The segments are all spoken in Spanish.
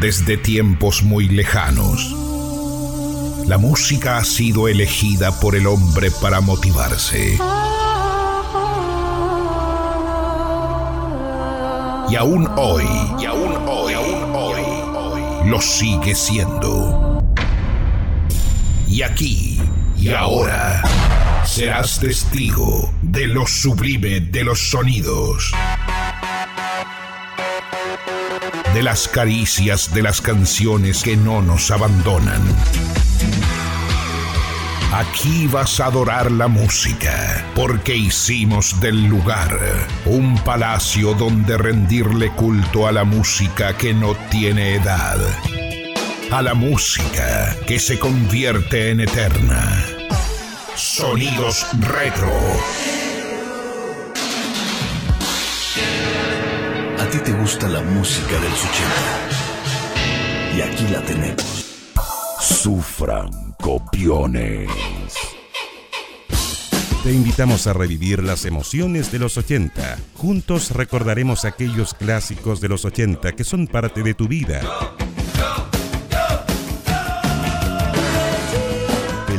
desde tiempos muy lejanos. La música ha sido elegida por el hombre para motivarse. Y aún hoy, y aún hoy, aún hoy, hoy, lo sigue siendo. Y aquí, y ahora, serás testigo de lo sublime de los sonidos de las caricias de las canciones que no nos abandonan. Aquí vas a adorar la música, porque hicimos del lugar un palacio donde rendirle culto a la música que no tiene edad, a la música que se convierte en eterna. Sonidos retro ti te gusta la música del 80. Y aquí la tenemos. Sufran copiones. Te invitamos a revivir las emociones de los 80. Juntos recordaremos aquellos clásicos de los 80 que son parte de tu vida.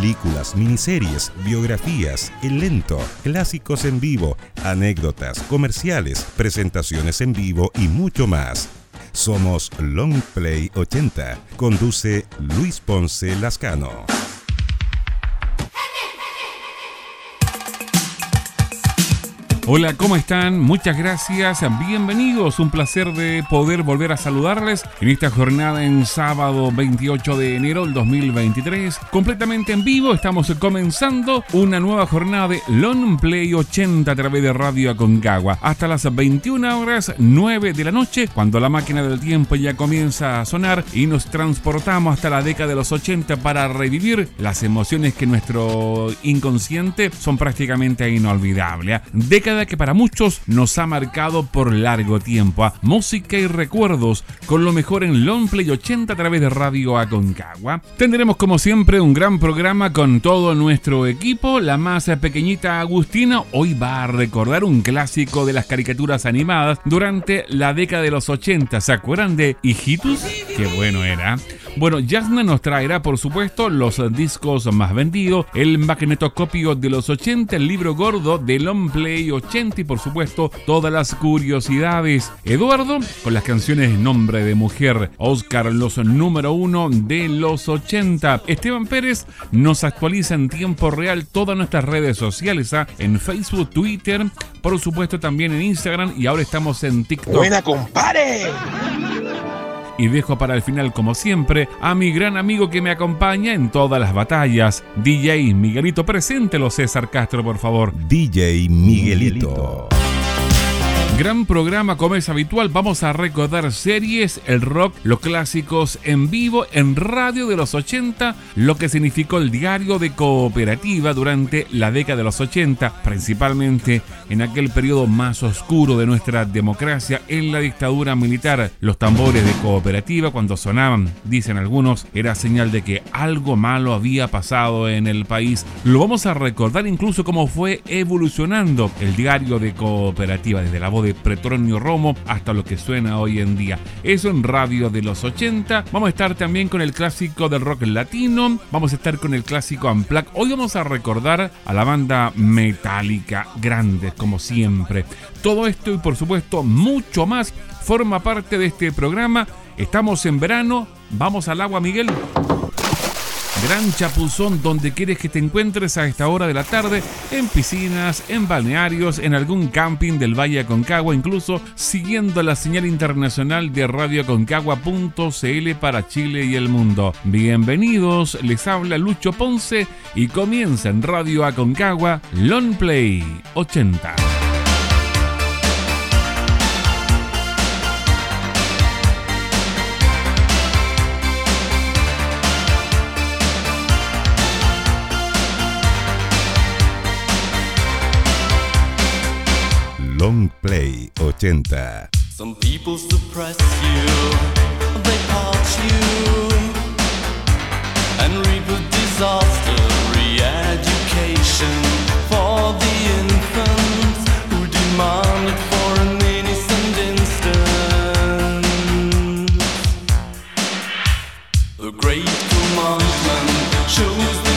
Películas, miniseries, biografías, el lento, clásicos en vivo, anécdotas, comerciales, presentaciones en vivo y mucho más. Somos Long Play 80. Conduce Luis Ponce Lascano. Hola, ¿cómo están? Muchas gracias, bienvenidos. Un placer de poder volver a saludarles en esta jornada en sábado 28 de enero del 2023. Completamente en vivo, estamos comenzando una nueva jornada de Long Play 80 a través de Radio Aconcagua. Hasta las 21 horas 9 de la noche, cuando la máquina del tiempo ya comienza a sonar y nos transportamos hasta la década de los 80 para revivir las emociones que nuestro inconsciente son prácticamente inolvidables. Década que para muchos nos ha marcado por largo tiempo. A música y recuerdos con lo mejor en Long Play 80 a través de Radio Aconcagua. Tendremos como siempre un gran programa con todo nuestro equipo. La más pequeñita Agustina hoy va a recordar un clásico de las caricaturas animadas durante la década de los 80. ¿Se acuerdan de Hijitus? Qué bueno era. Bueno, Jasna nos traerá, por supuesto, los discos más vendidos, el magnetoscopio de los 80, el libro gordo de Long Play 80 y, por supuesto, todas las curiosidades. Eduardo, con las canciones Nombre de Mujer, Oscar, los número uno de los 80. Esteban Pérez nos actualiza en tiempo real todas nuestras redes sociales, ¿ah? en Facebook, Twitter, por supuesto también en Instagram y ahora estamos en TikTok. ¡Buena, compare! Y dejo para el final, como siempre, a mi gran amigo que me acompaña en todas las batallas, DJ Miguelito. Preséntelo, César Castro, por favor. DJ Miguelito. Gran programa como es habitual, vamos a recordar series, el rock, los clásicos en vivo, en radio de los 80, lo que significó el diario de cooperativa durante la década de los 80, principalmente en aquel periodo más oscuro de nuestra democracia, en la dictadura militar. Los tambores de cooperativa cuando sonaban, dicen algunos, era señal de que algo malo había pasado en el país. Lo vamos a recordar incluso cómo fue evolucionando el diario de cooperativa desde la voz de Pretronio Romo hasta lo que suena hoy en día. Eso en radio de los 80. Vamos a estar también con el clásico del rock latino. Vamos a estar con el clásico Amplac. Hoy vamos a recordar a la banda Metallica, grande como siempre. Todo esto y por supuesto mucho más forma parte de este programa. Estamos en verano. Vamos al agua, Miguel. Gran Chapuzón, donde quieres que te encuentres a esta hora de la tarde, en piscinas, en balnearios, en algún camping del Valle Aconcagua, incluso siguiendo la señal internacional de radioaconcagua.cl para Chile y el mundo. Bienvenidos, les habla Lucho Ponce y comienza en Radio Aconcagua Long Play 80. Long Play 80. Some people suppress you, they part you, and reap a disaster, re education for the infants who demand it for an innocent instant. The great commandment shows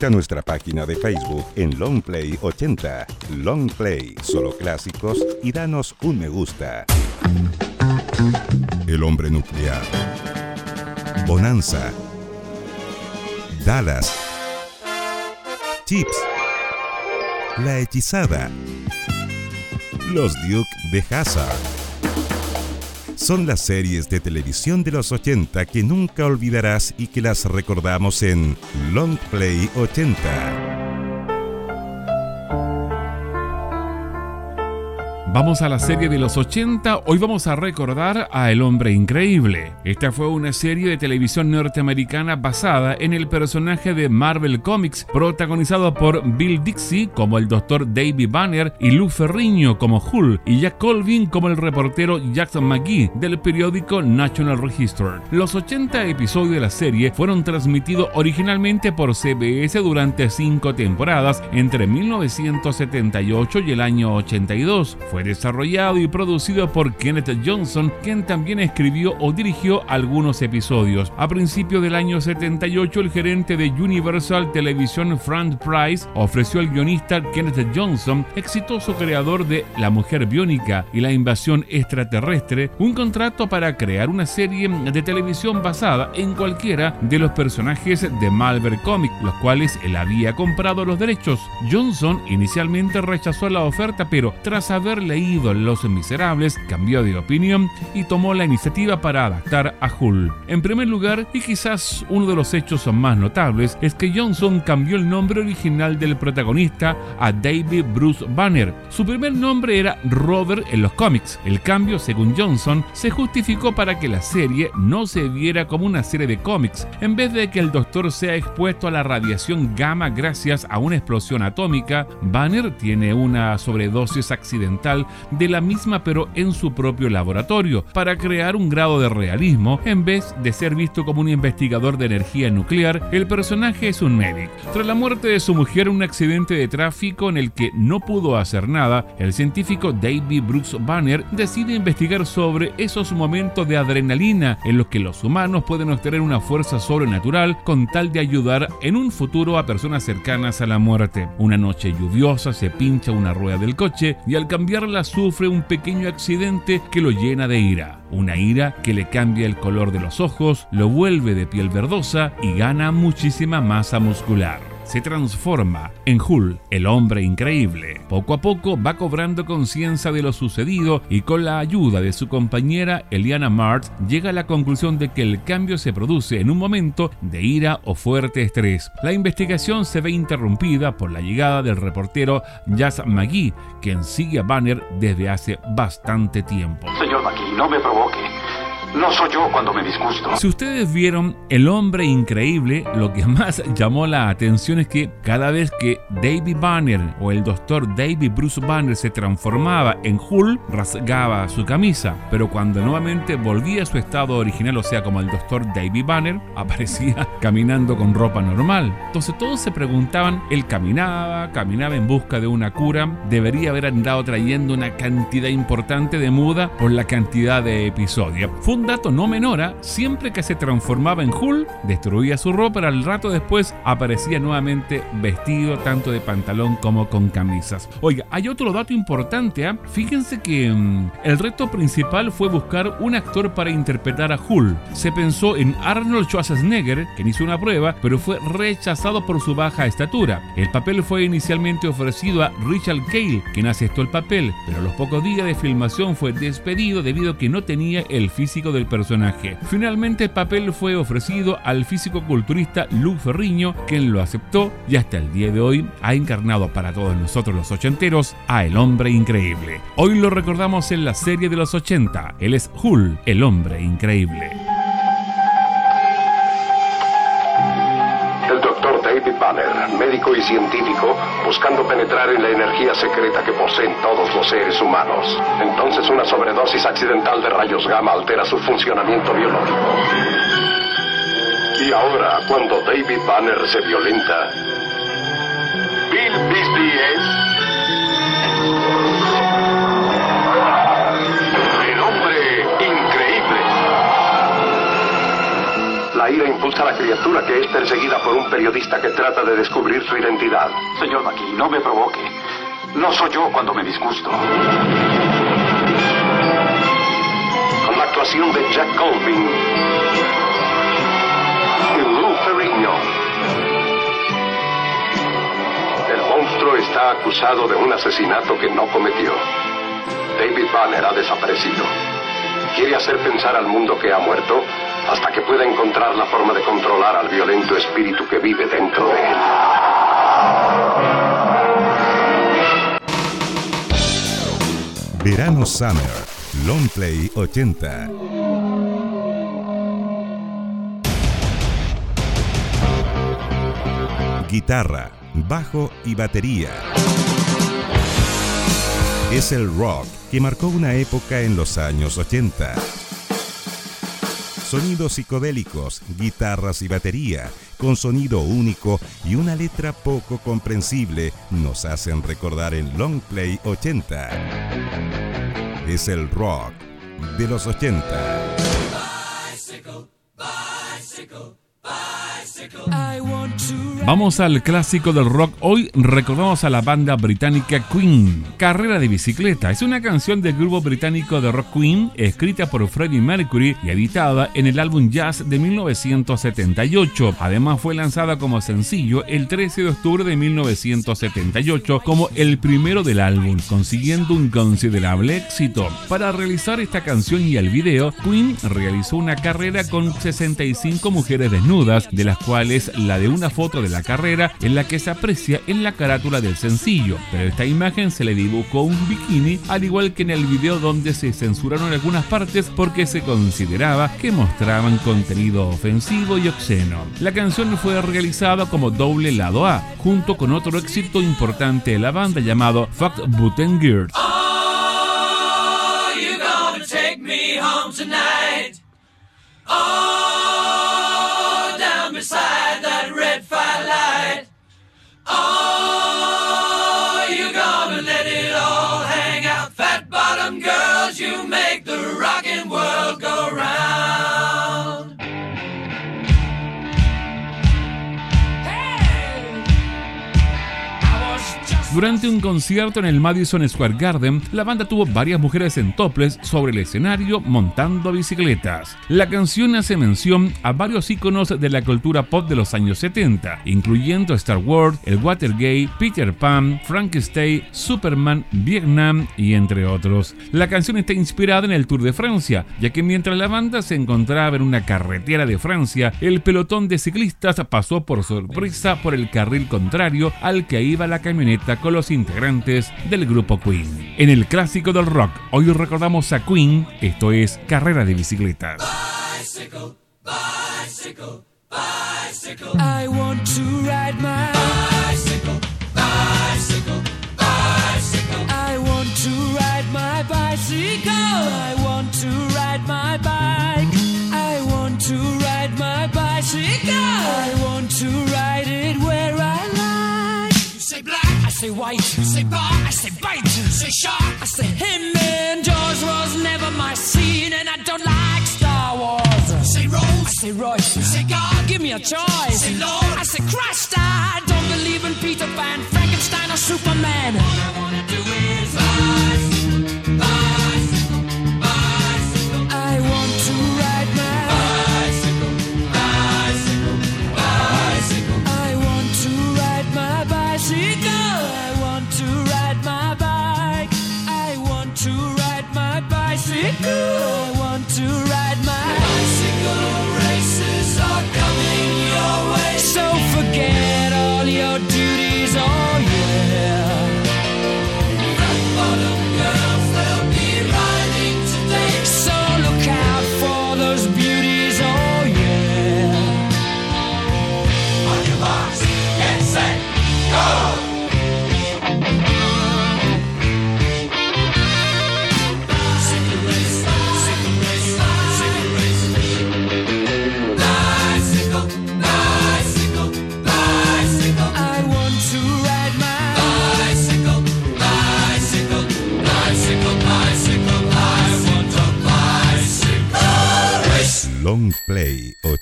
Visita nuestra página de Facebook en Longplay80. Longplay, solo clásicos y danos un me gusta. El hombre nuclear. Bonanza. Dallas. Chips. La hechizada. Los Duke de Hazard son las series de televisión de los 80 que nunca olvidarás y que las recordamos en Long Play 80. Vamos a la serie de los 80, hoy vamos a recordar a El Hombre Increíble. Esta fue una serie de televisión norteamericana basada en el personaje de Marvel Comics, protagonizado por Bill Dixie como el Dr. David Banner y Lou Ferrigno como Hull y Jack Colvin como el reportero Jackson McGee del periódico National Register. Los 80 episodios de la serie fueron transmitidos originalmente por CBS durante cinco temporadas entre 1978 y el año 82. Fue desarrollado y producido por Kenneth Johnson, quien también escribió o dirigió algunos episodios. A principios del año 78, el gerente de Universal Television, Frank Price, ofreció al guionista Kenneth Johnson, exitoso creador de La Mujer Biónica y la Invasión Extraterrestre, un contrato para crear una serie de televisión basada en cualquiera de los personajes de Malver Comics, los cuales él había comprado los derechos. Johnson inicialmente rechazó la oferta, pero tras haber leído Los Miserables, cambió de opinión y tomó la iniciativa para adaptar a Hull. En primer lugar, y quizás uno de los hechos más notables, es que Johnson cambió el nombre original del protagonista a David Bruce Banner. Su primer nombre era Robert en los cómics. El cambio, según Johnson, se justificó para que la serie no se viera como una serie de cómics, en vez de que el doctor sea expuesto a la radiación gamma gracias a una explosión atómica, Banner tiene una sobredosis accidental de la misma pero en su propio laboratorio, para crear un grado de realismo, en vez de ser visto como un investigador de energía nuclear, el personaje es un médico. Tras la muerte de su mujer en un accidente de tráfico en el que no pudo hacer nada, el científico David Brooks Banner decide investigar sobre esos momentos de adrenalina en los que los humanos pueden obtener una fuerza sobrenatural con tal de ayudar en un futuro a personas cercanas a la muerte. Una noche lluviosa se pincha una rueda del coche y al cambiar sufre un pequeño accidente que lo llena de ira. Una ira que le cambia el color de los ojos, lo vuelve de piel verdosa y gana muchísima masa muscular se transforma en Hull, el hombre increíble. Poco a poco va cobrando conciencia de lo sucedido y con la ayuda de su compañera Eliana Mart llega a la conclusión de que el cambio se produce en un momento de ira o fuerte estrés. La investigación se ve interrumpida por la llegada del reportero Jazz McGee, quien sigue a Banner desde hace bastante tiempo. Señor McGee, no me provoque. No soy yo cuando me disgusto. Si ustedes vieron El hombre increíble, lo que más llamó la atención es que cada vez que David Banner o el doctor David Bruce Banner se transformaba en Hulk, rasgaba su camisa, pero cuando nuevamente volvía a su estado original, o sea, como el doctor David Banner, aparecía caminando con ropa normal. Entonces todos se preguntaban, él caminaba, caminaba en busca de una cura, debería haber andado trayendo una cantidad importante de muda por la cantidad de episodios un dato no menor, siempre que se transformaba en Hulk, destruía su ropa, al rato después aparecía nuevamente vestido tanto de pantalón como con camisas. Oiga, hay otro dato importante, ¿ah? fíjense que mm, el reto principal fue buscar un actor para interpretar a Hulk. Se pensó en Arnold Schwarzenegger, quien hizo una prueba, pero fue rechazado por su baja estatura. El papel fue inicialmente ofrecido a Richard Cale, quien aceptó el papel, pero a los pocos días de filmación fue despedido debido a que no tenía el físico del personaje. Finalmente el papel fue ofrecido al físico culturista Lou Ferriño, quien lo aceptó y hasta el día de hoy ha encarnado para todos nosotros los ochenteros a El Hombre Increíble. Hoy lo recordamos en la serie de los 80. Él es Hull, el Hombre Increíble. Y científico, buscando penetrar en la energía secreta que poseen todos los seres humanos. Entonces una sobredosis accidental de rayos gamma altera su funcionamiento biológico. Y ahora, cuando David Banner se violenta, Bill Beasley es Impulsa a la criatura que es perseguida por un periodista que trata de descubrir su identidad. Señor McKee, no me provoque. No soy yo cuando me disgusto. Con la actuación de Jack Colvin y Lou Ferrigno. El monstruo está acusado de un asesinato que no cometió. David Banner ha desaparecido. Quiere hacer pensar al mundo que ha muerto hasta que pueda encontrar la forma de controlar al violento espíritu que vive dentro de él. Verano Summer, Long Play 80. Guitarra, bajo y batería. Es el rock que marcó una época en los años 80 sonidos psicodélicos, guitarras y batería, con sonido único y una letra poco comprensible, nos hacen recordar el Long Play 80. Es el rock de los 80. Vamos al clásico del rock. Hoy recordamos a la banda británica Queen. Carrera de bicicleta es una canción del grupo británico de rock Queen, escrita por Freddie Mercury y editada en el álbum Jazz de 1978. Además fue lanzada como sencillo el 13 de octubre de 1978 como el primero del álbum, consiguiendo un considerable éxito. Para realizar esta canción y el video, Queen realizó una carrera con 65 mujeres desnudas, de las cuales la de una foto de la carrera en la que se aprecia en la carátula del sencillo, pero esta imagen se le dibujó un bikini al igual que en el video donde se censuraron algunas partes porque se consideraba que mostraban contenido ofensivo y obsceno. La canción fue realizada como doble lado A, junto con otro éxito importante de la banda llamado Fuck Button Oh! Durante un concierto en el Madison Square Garden, la banda tuvo varias mujeres en toples sobre el escenario montando bicicletas. La canción hace mención a varios íconos de la cultura pop de los años 70, incluyendo Star Wars, el Watergate, Peter Pan, Frankenstein, Superman, Vietnam y entre otros. La canción está inspirada en el Tour de Francia, ya que mientras la banda se encontraba en una carretera de Francia, el pelotón de ciclistas pasó por sorpresa por el carril contrario al que iba la camioneta con los integrantes del grupo Queen. En el clásico del rock, hoy recordamos a Queen, esto es Carrera de Bicicletas. Bicycle, bicycle, bicycle. I want to ride my say white. Say bar, I say bite. Say shark, I say him. And Jaws was never my scene, and I don't like Star Wars. Say Rose, I say Royce. You say God, give me a choice. Say Lord, I say Christ. I don't believe in Peter Pan, Frankenstein, or Superman. All I wanna do is rise.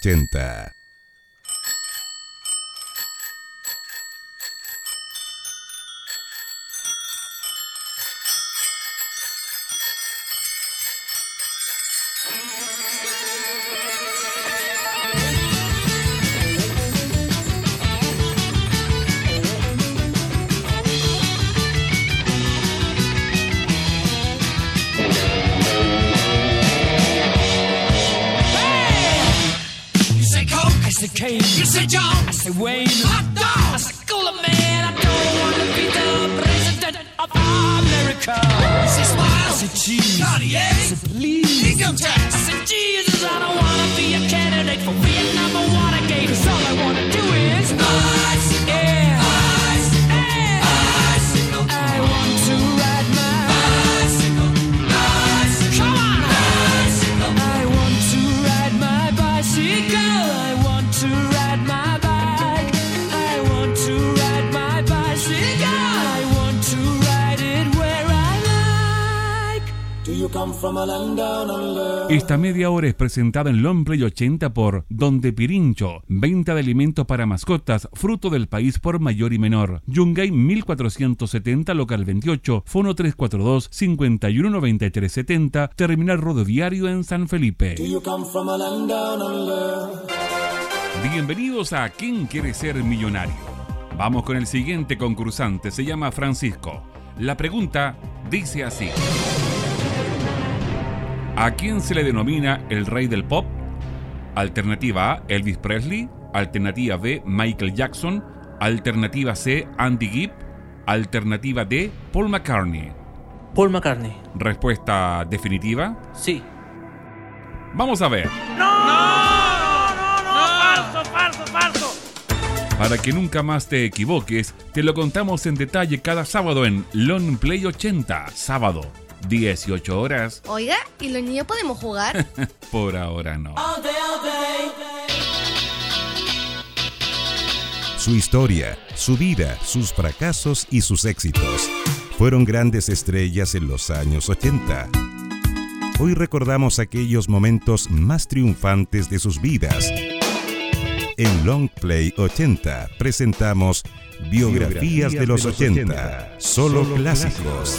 80. taxes, please. Income tax. I said, Jesus, I don't wanna be a candidate for Vietnam or Watergate. Cause all I wanna do is. Nice. Esta media hora es presentada en Lomplay 80 por Donde Pirincho, venta de alimentos para mascotas, fruto del país por mayor y menor. Yungay 1470, local 28, fono 342 519370, terminal rodoviario en San Felipe. Bienvenidos a ¿Quién quiere ser millonario? Vamos con el siguiente concursante, se llama Francisco. La pregunta dice así. ¿A quién se le denomina el rey del pop? Alternativa A, Elvis Presley. Alternativa B, Michael Jackson. Alternativa C, Andy Gibb. Alternativa D, Paul McCartney. Paul McCartney. ¿Respuesta definitiva? Sí. Vamos a ver. ¡No! ¡No! ¡No! no, falso, falso, falso! Para que nunca más te equivoques, te lo contamos en detalle cada sábado en Long Play 80, sábado 18 horas. Oiga, ¿y los niños podemos jugar? Por ahora no. Su historia, su vida, sus fracasos y sus éxitos fueron grandes estrellas en los años 80. Hoy recordamos aquellos momentos más triunfantes de sus vidas. En Long Play 80 presentamos Biografías, de, los 80, solo, clásicos.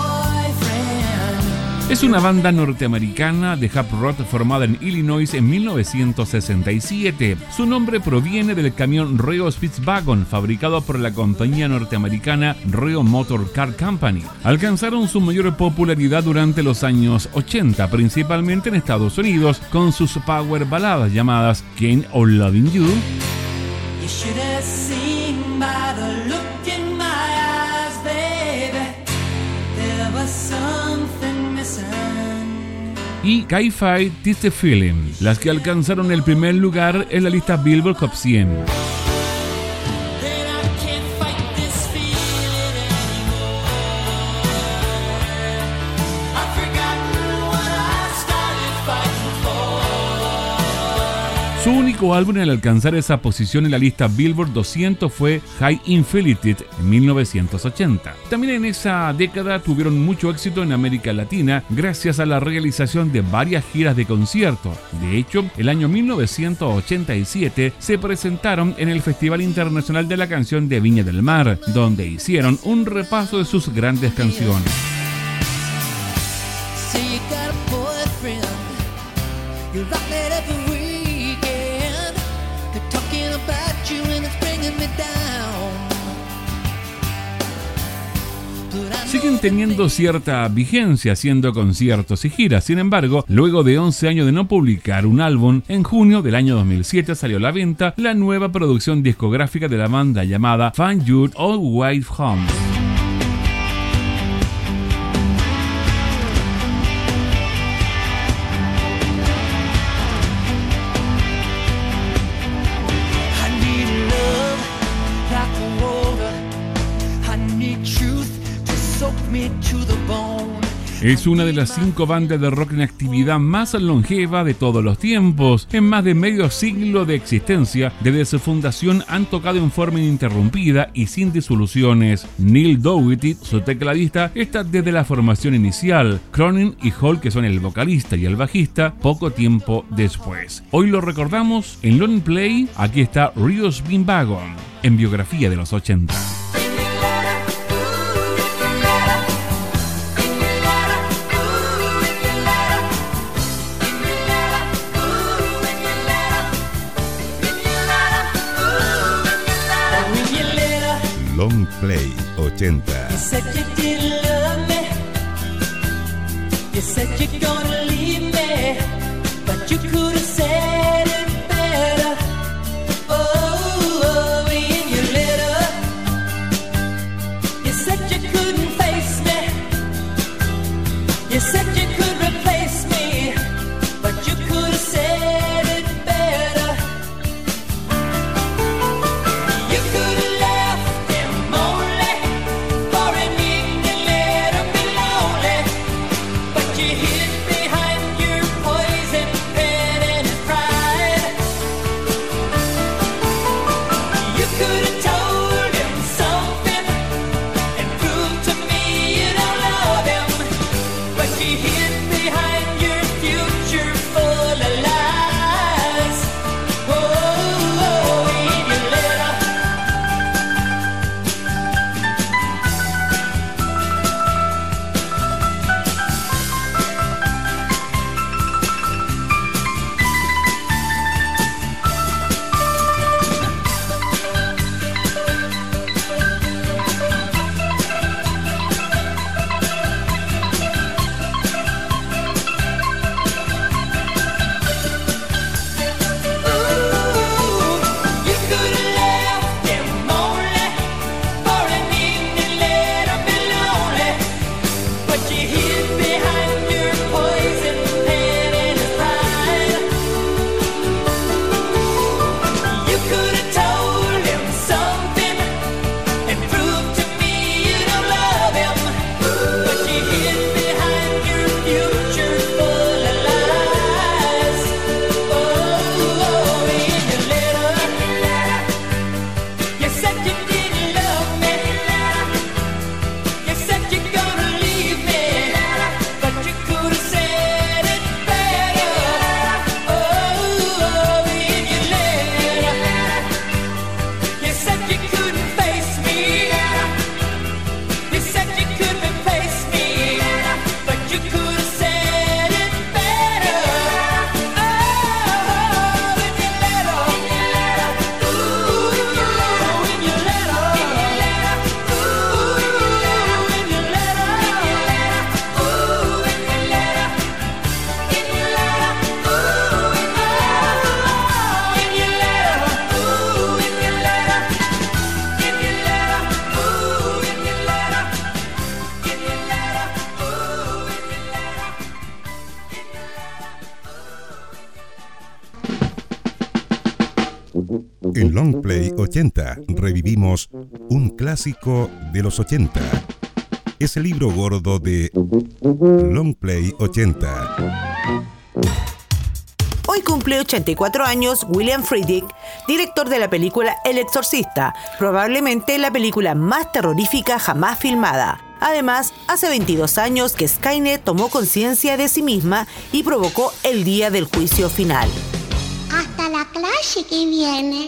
Es una banda norteamericana de hard rock formada en Illinois en 1967. Su nombre proviene del camión Reo Spitzwagon fabricado por la compañía norteamericana Reo Motor Car Company. Alcanzaron su mayor popularidad durante los años 80, principalmente en Estados Unidos, con sus power baladas llamadas King or Loving You. Y Tiste Feeling, las que alcanzaron el primer lugar en la lista Billboard Top 100. Único álbum al alcanzar esa posición en la lista Billboard 200 fue High Infinity en 1980. También en esa década tuvieron mucho éxito en América Latina gracias a la realización de varias giras de conciertos. De hecho, el año 1987 se presentaron en el Festival Internacional de la Canción de Viña del Mar, donde hicieron un repaso de sus grandes canciones. Siguen teniendo cierta vigencia haciendo conciertos y giras. Sin embargo, luego de 11 años de no publicar un álbum, en junio del año 2007 salió a la venta la nueva producción discográfica de la banda llamada Find Your Old White Home. Es una de las cinco bandas de rock en actividad más longeva de todos los tiempos. En más de medio siglo de existencia, desde su fundación han tocado en forma ininterrumpida y sin disoluciones. Neil Dougherty, su tecladista, está desde la formación inicial. Cronin y Hall, que son el vocalista y el bajista, poco tiempo después. Hoy lo recordamos en Long Play. Aquí está Rios Wagon en biografía de los 80. Long Play 80. Clásico de los 80. Es el libro gordo de Long Play 80. Hoy cumple 84 años William Friedrich, director de la película El Exorcista, probablemente la película más terrorífica jamás filmada. Además, hace 22 años que Skynet tomó conciencia de sí misma y provocó el día del juicio final. Hasta la clase que viene.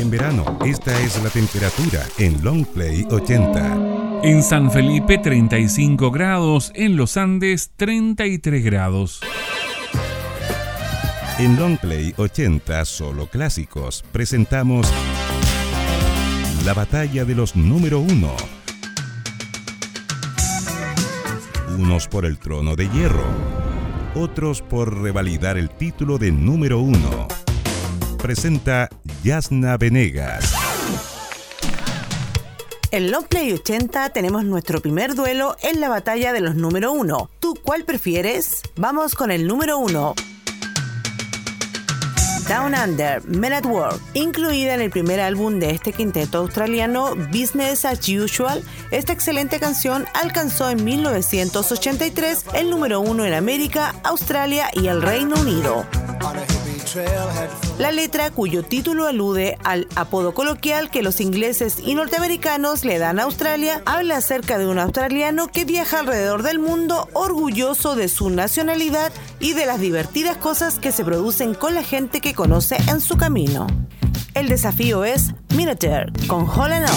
En verano, esta es la temperatura en Long Play 80. En San Felipe 35 grados, en los Andes 33 grados. En Longplay 80 Solo Clásicos presentamos La batalla de los número uno. Unos por el trono de hierro, otros por revalidar el título de número uno. Presenta Yasna Venegas. En Longplay 80 tenemos nuestro primer duelo en la batalla de los número uno. ¿Tú cuál prefieres? Vamos con el número uno. Down Under, Men at Work, incluida en el primer álbum de este quinteto australiano Business as Usual, esta excelente canción alcanzó en 1983 el número uno en América, Australia y el Reino Unido. La letra, cuyo título alude al apodo coloquial que los ingleses y norteamericanos le dan a Australia, habla acerca de un australiano que viaja alrededor del mundo orgulloso de su nacionalidad y de las divertidas cosas que se producen con la gente que conoce en su camino. El desafío es Minotaur con Holland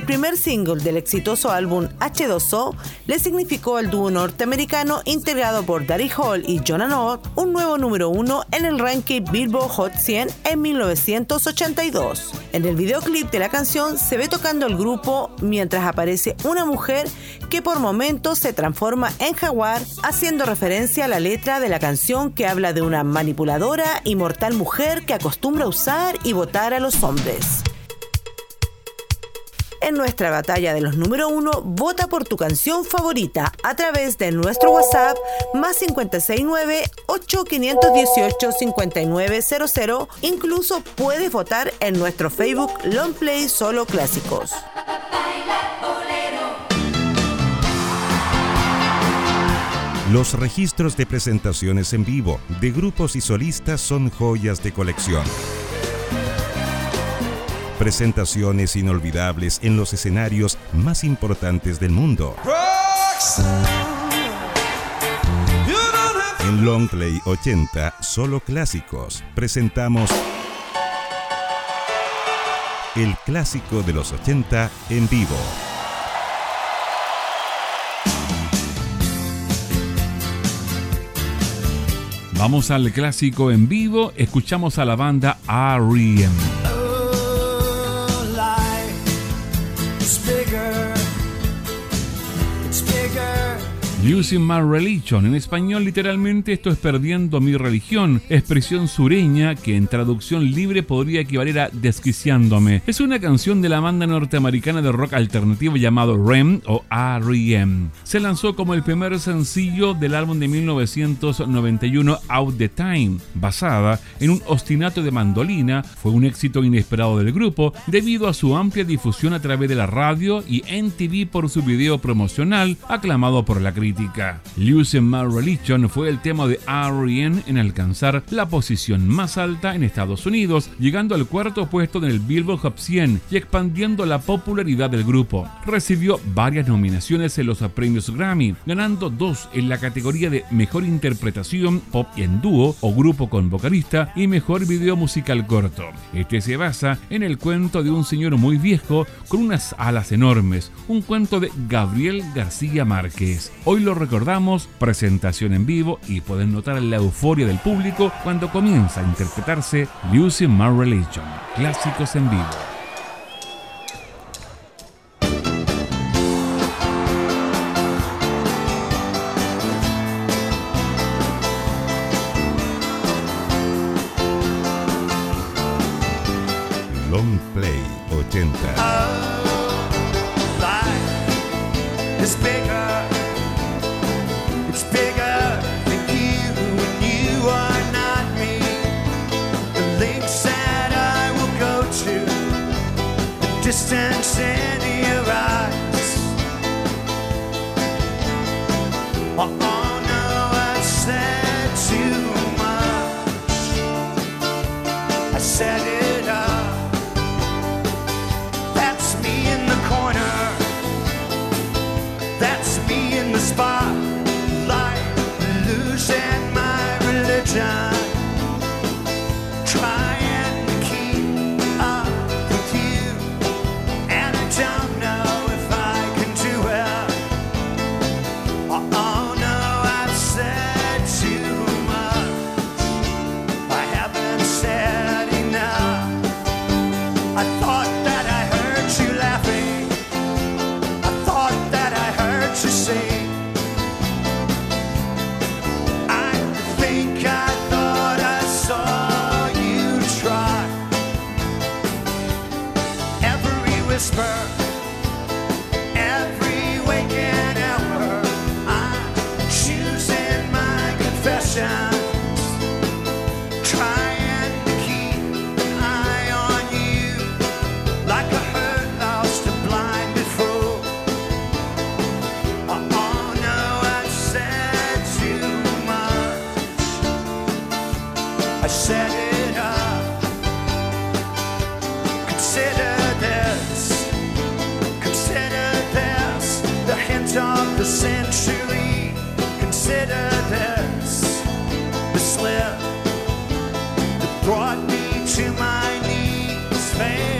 el primer single del exitoso álbum H2O le significó al dúo norteamericano integrado por Daddy Hall y John Nott un nuevo número uno en el ranking Billboard Hot 100 en 1982. En el videoclip de la canción se ve tocando el grupo mientras aparece una mujer que por momentos se transforma en jaguar, haciendo referencia a la letra de la canción que habla de una manipuladora y mortal mujer que acostumbra usar y votar a los hombres en nuestra batalla de los número uno, vota por tu canción favorita a través de nuestro WhatsApp más 569-8518-5900. Incluso puedes votar en nuestro Facebook Long Play Solo Clásicos. Los registros de presentaciones en vivo de grupos y solistas son joyas de colección presentaciones inolvidables en los escenarios más importantes del mundo. En Longplay 80, solo clásicos, presentamos el clásico de los 80 en vivo. Vamos al clásico en vivo, escuchamos a la banda R.E.M. Losing My Religion. En español, literalmente, esto es perdiendo mi religión, expresión sureña que en traducción libre podría equivaler a desquiciándome. Es una canción de la banda norteamericana de rock alternativo llamado REM o R.E.M. Se lanzó como el primer sencillo del álbum de 1991 Out the Time, basada en un ostinato de mandolina. Fue un éxito inesperado del grupo debido a su amplia difusión a través de la radio y en TV por su video promocional, aclamado por la crítica crítica. My Religion fue el tema de R.E.M. en alcanzar la posición más alta en Estados Unidos, llegando al cuarto puesto en el Billboard Hot 100 y expandiendo la popularidad del grupo. Recibió varias nominaciones en los premios Grammy, ganando dos en la categoría de Mejor Interpretación, Pop en Dúo o Grupo con Vocalista y Mejor Video Musical Corto. Este se basa en el cuento de un señor muy viejo con unas alas enormes, un cuento de Gabriel García Márquez. Hoy lo recordamos, presentación en vivo y pueden notar la euforia del público cuando comienza a interpretarse Losing My Religion, clásicos en vivo. whisper. century considered us the slip that brought me to my knees.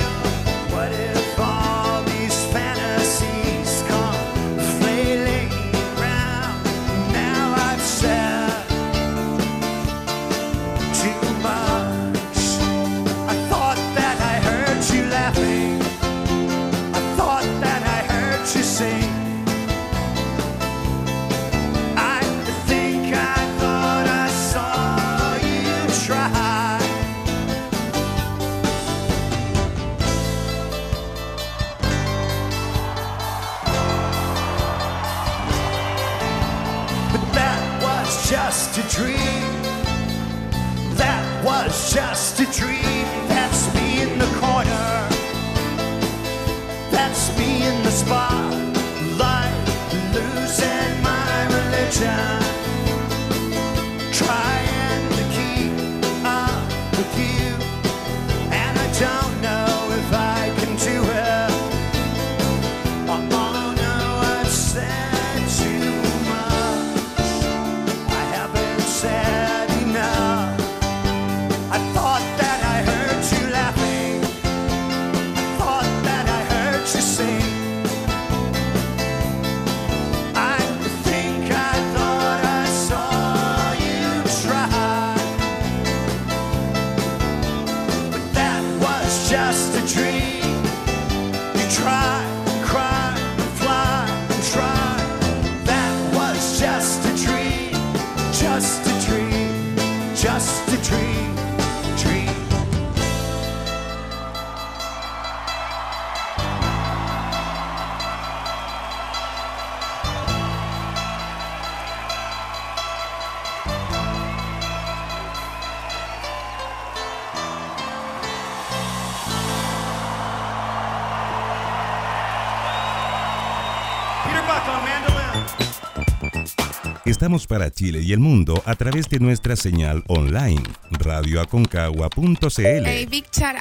Estamos para Chile y el mundo a través de nuestra señal online radioaconcagua.cl. A big shout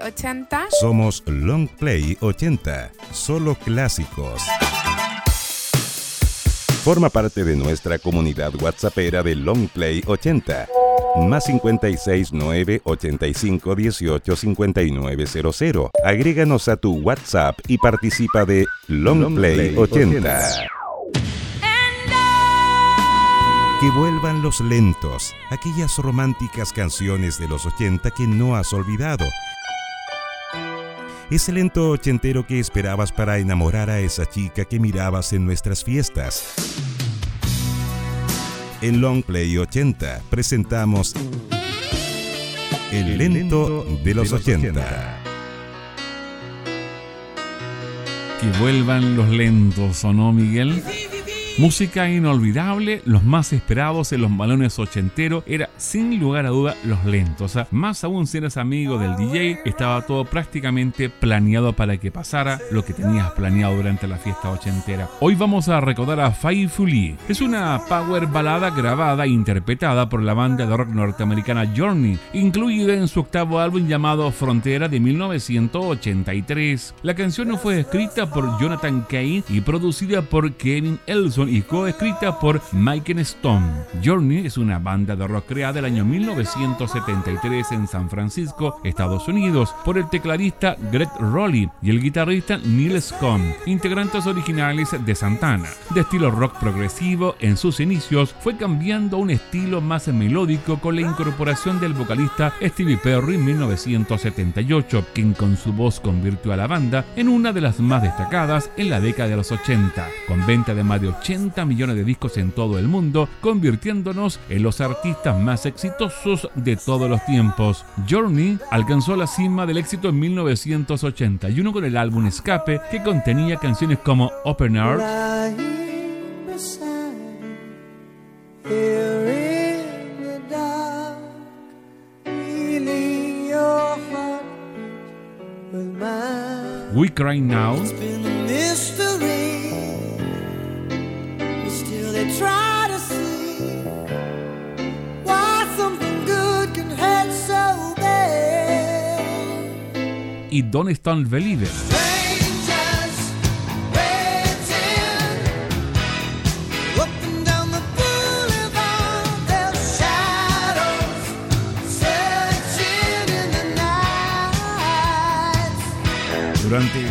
80. Somos Longplay 80, solo clásicos. Forma parte de nuestra comunidad WhatsAppera de Longplay 80 más 56 85 18 59 Agréganos a tu WhatsApp y participa de Longplay 80. Que vuelvan los lentos, aquellas románticas canciones de los 80 que no has olvidado. Ese lento ochentero que esperabas para enamorar a esa chica que mirabas en nuestras fiestas en Long Play 80 presentamos El lento de los 80. Que vuelvan los lentos, ¿o no, Miguel? Música inolvidable, los más esperados en los balones ochenteros era sin lugar a duda los lentos. Sea, más aún si eres amigo del DJ, estaba todo prácticamente planeado para que pasara lo que tenías planeado durante la fiesta ochentera. Hoy vamos a recordar a Faithfully. Es una power balada grabada e interpretada por la banda de rock norteamericana Journey, incluida en su octavo álbum llamado Frontera de 1983. La canción fue escrita por Jonathan Kane y producida por Kevin Elson y coescrita por Mike Stone. Journey es una banda de rock creada el año 1973 en San Francisco, Estados Unidos, por el tecladista Greg Rowley y el guitarrista Neil Scott, integrantes originales de Santana. De estilo rock progresivo, en sus inicios fue cambiando a un estilo más melódico con la incorporación del vocalista Stevie Perry en 1978, quien con su voz convirtió a la banda en una de las más destacadas en la década de los 80, con venta de más de 80 millones de discos en todo el mundo, convirtiéndonos en los artistas más exitosos de todos los tiempos. Journey alcanzó la cima del éxito en 1981 con el álbum Escape, que contenía canciones como Open Heart, We Cry Now, y Don't Stop Believing.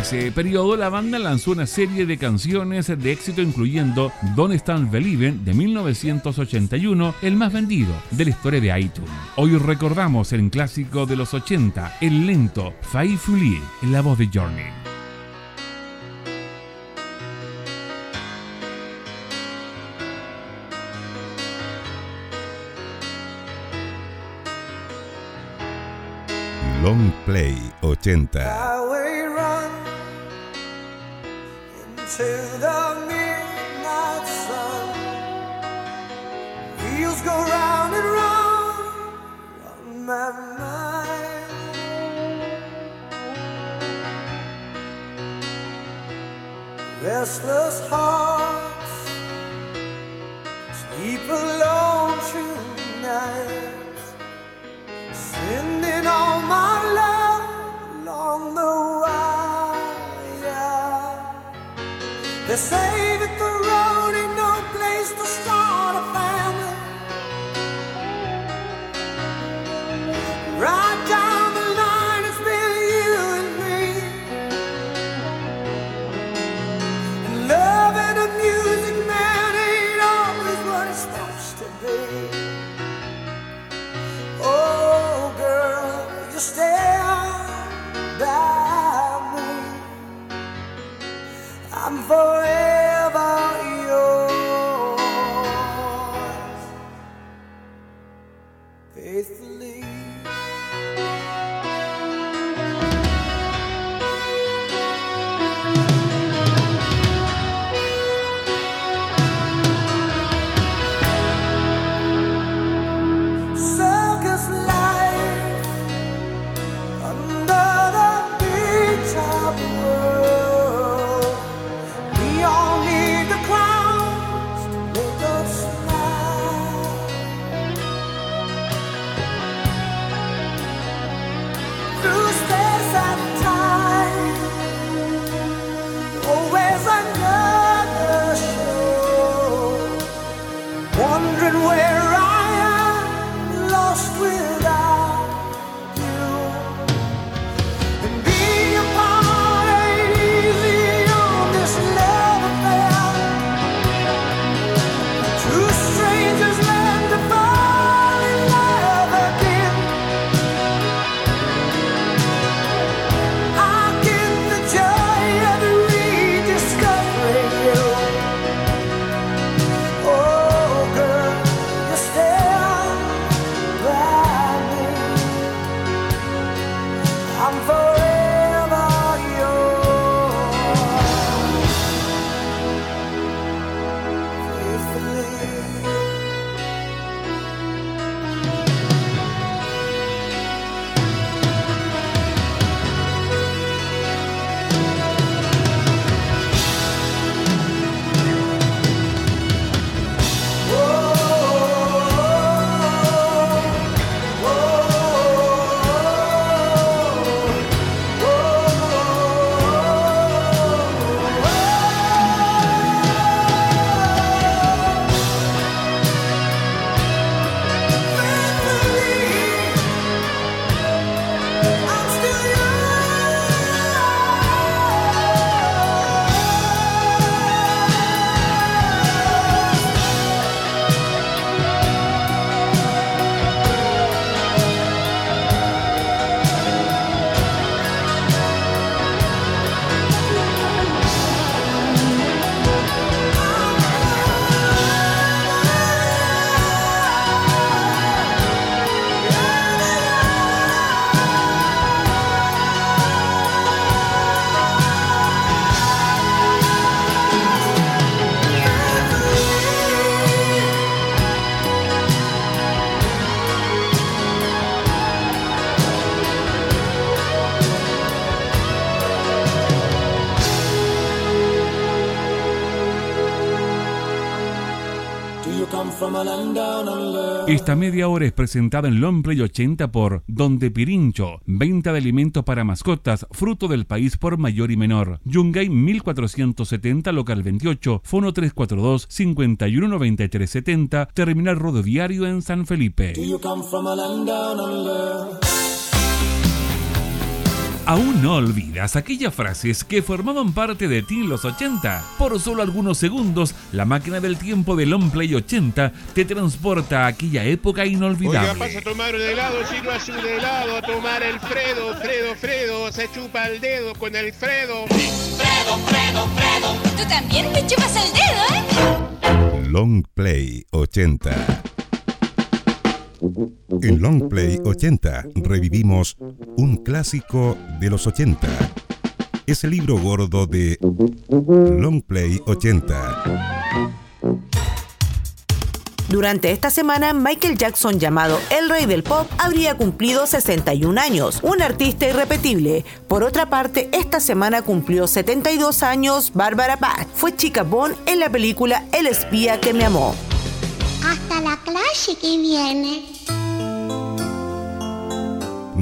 Ese periodo, la banda lanzó una serie de canciones de éxito, incluyendo Don't Stand Believing de 1981, el más vendido de la historia de iTunes. Hoy recordamos el clásico de los 80, el lento Faithfully, en la voz de Journey. Long Play 80. Into the midnight sun. Wheels go round and round on my mind. Restless hearts sleep alone tonight. Sending They say Esta media hora es presentada en Longplay 80 por Donde Pirincho, venta de alimentos para mascotas, fruto del país por mayor y menor. Yungay 1470, local 28, fono 342 519370, terminal rodoviario en San Felipe. ¿Aún no olvidas aquellas frases que formaban parte de ti en los 80? Por solo algunos segundos, la máquina del tiempo del Play 80 te transporta a aquella época inolvidable. Oiga, pasa a tomar un helado, si no hace un helado, a tomar el Fredo, Fredo, Fredo, se chupa el dedo con el Fredo. Fredo, Fredo, Fredo. Tú también te chupas el dedo, ¿eh? Long Play 80. En Long Play 80 revivimos un clásico de los 80. Es el libro gordo de Long Play 80. Durante esta semana, Michael Jackson, llamado el rey del pop, habría cumplido 61 años, un artista irrepetible. Por otra parte, esta semana cumplió 72 años Barbara Bach. Fue chica Bond en la película El espía que me amó. Hasta la clase que viene.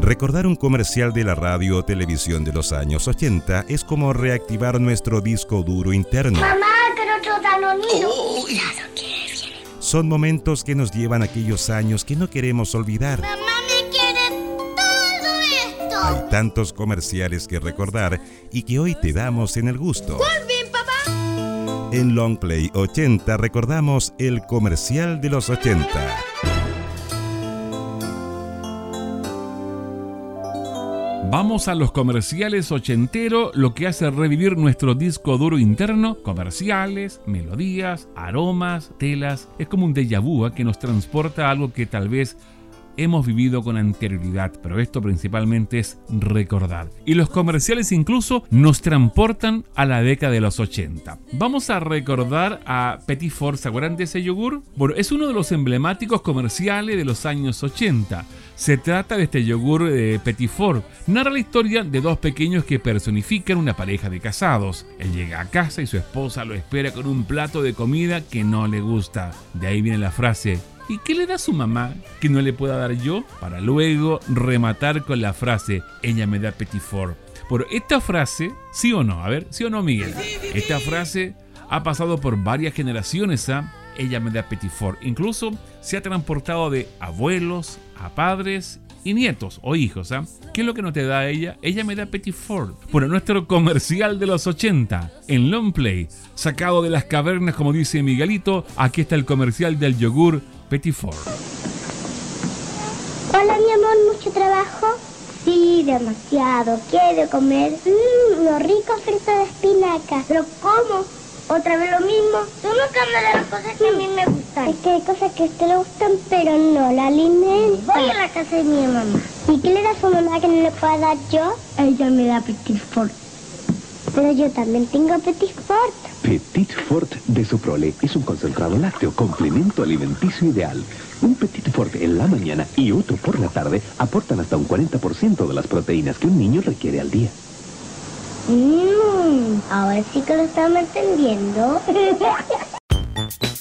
Recordar un comercial de la radio o televisión de los años 80 es como reactivar nuestro disco duro interno. Mamá, quiero otro danonino. Oh, ya no quiere, viene. Son momentos que nos llevan a aquellos años que no queremos olvidar. Mamá me quiere todo esto. Hay tantos comerciales que recordar y que hoy te damos en el gusto. En Longplay 80 recordamos el comercial de los 80. Vamos a los comerciales ochentero, lo que hace revivir nuestro disco duro interno, comerciales, melodías, aromas, telas. Es como un déjà vu ¿eh? que nos transporta a algo que tal vez hemos vivido con anterioridad, pero esto principalmente es recordar. Y los comerciales incluso nos transportan a la década de los 80. Vamos a recordar a Petit Fort, ¿se acuerdan de ese yogur? Bueno, es uno de los emblemáticos comerciales de los años 80. Se trata de este yogur de Petit Fort. Narra la historia de dos pequeños que personifican una pareja de casados. Él llega a casa y su esposa lo espera con un plato de comida que no le gusta. De ahí viene la frase, ¿Y qué le da su mamá que no le pueda dar yo? Para luego rematar con la frase, ella me da petit fort. Por esta frase, sí o no, a ver, sí o no Miguel. Esta frase ha pasado por varias generaciones a ella me da petit fort. Incluso se ha transportado de abuelos a padres y nietos o hijos. ¿ah? ¿Qué es lo que no te da ella? Ella me da Petit Ford. Bueno, nuestro comercial de los 80 en Long Play, sacado de las cavernas, como dice Miguelito. Aquí está el comercial del yogur Petit Ford. Hola, mi amor, ¿mucho trabajo? Sí, demasiado. Quiero comer mmm, los ricos fritos de espinaca. ¿Pero cómo? ¿Otra vez lo mismo? Tú nunca me das las cosas que a mí me gustan. Es que hay cosas que a usted le gustan, pero no la alimento. Voy a la casa de mi mamá. ¿Y qué le da a su mamá que no le pueda dar yo? Ella me da Petit Fort. Pero yo también tengo Petit Fort. Petit Fort de Soprole es un concentrado lácteo, complemento alimenticio ideal. Un Petit Fort en la mañana y otro por la tarde aportan hasta un 40% de las proteínas que un niño requiere al día. Mmm, ahora sí que lo estamos entendiendo.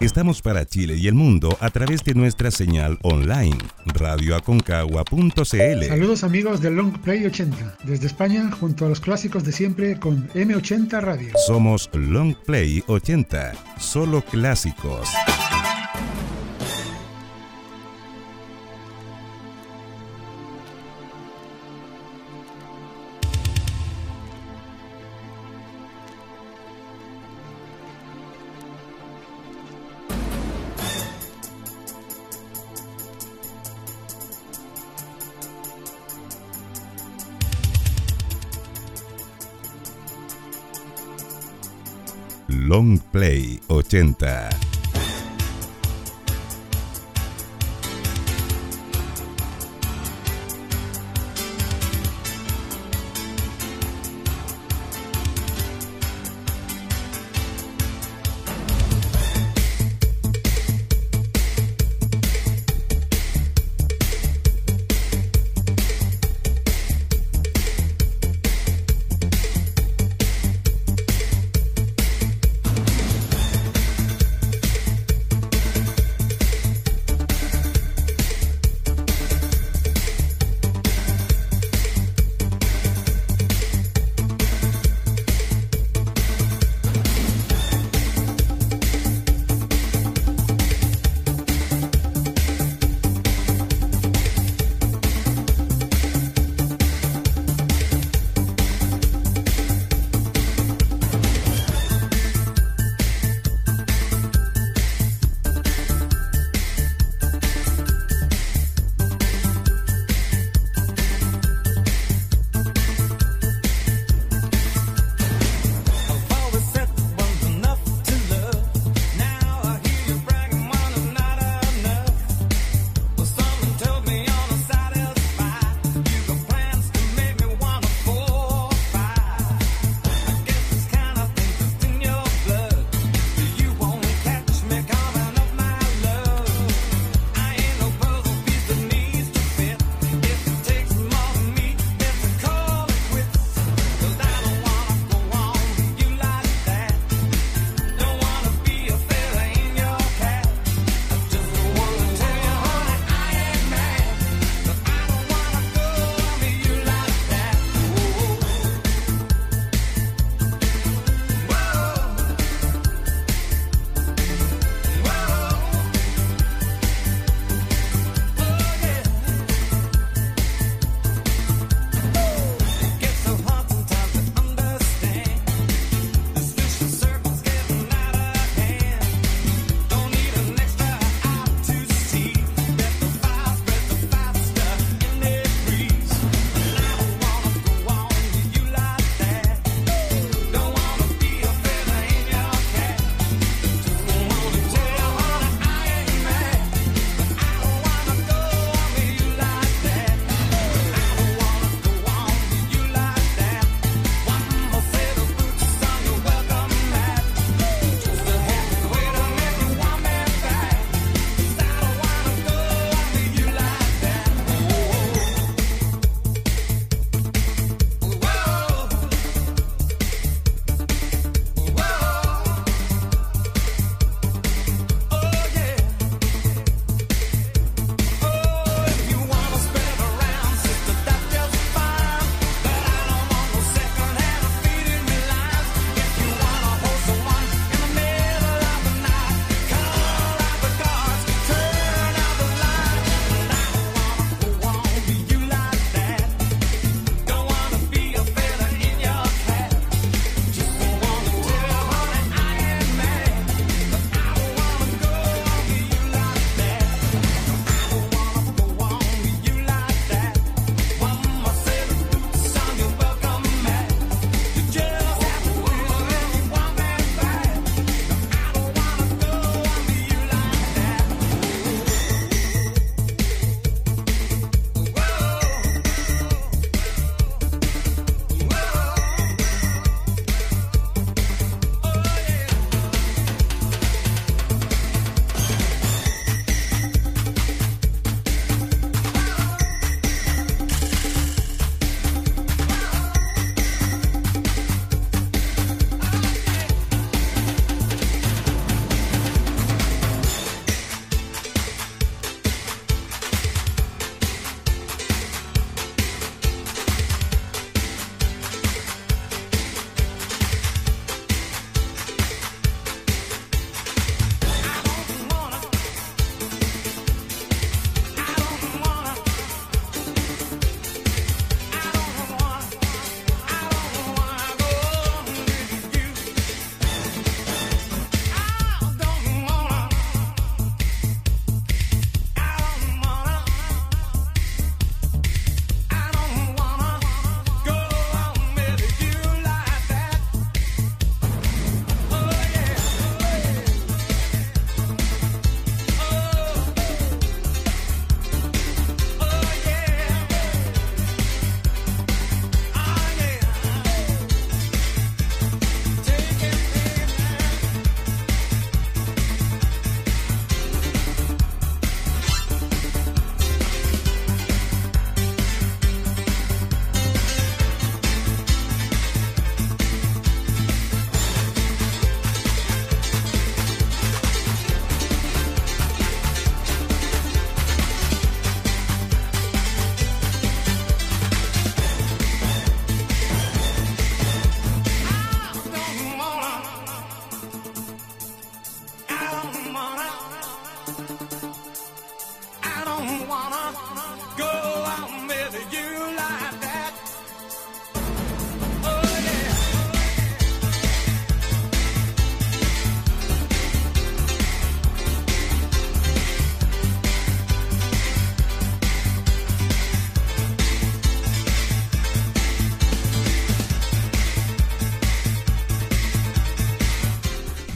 Estamos para Chile y el mundo a través de nuestra señal online, radioaconcagua.cl. Saludos amigos del Long Play 80, desde España junto a los clásicos de siempre con M80 Radio. Somos Long Play 80, solo clásicos. Long Play 80.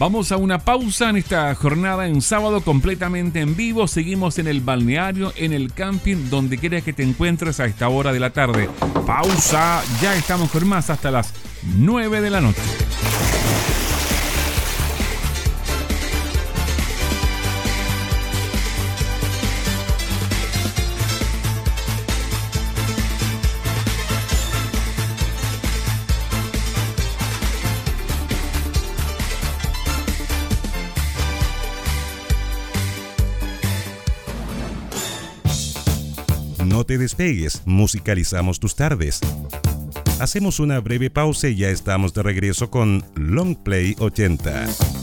Vamos a una pausa en esta jornada en sábado completamente en vivo. Seguimos en el balneario, en el camping, donde quiera que te encuentres a esta hora de la tarde. Pausa, ya estamos con más hasta las 9 de la noche. Te despegues, musicalizamos tus tardes. Hacemos una breve pausa y ya estamos de regreso con Long Play 80.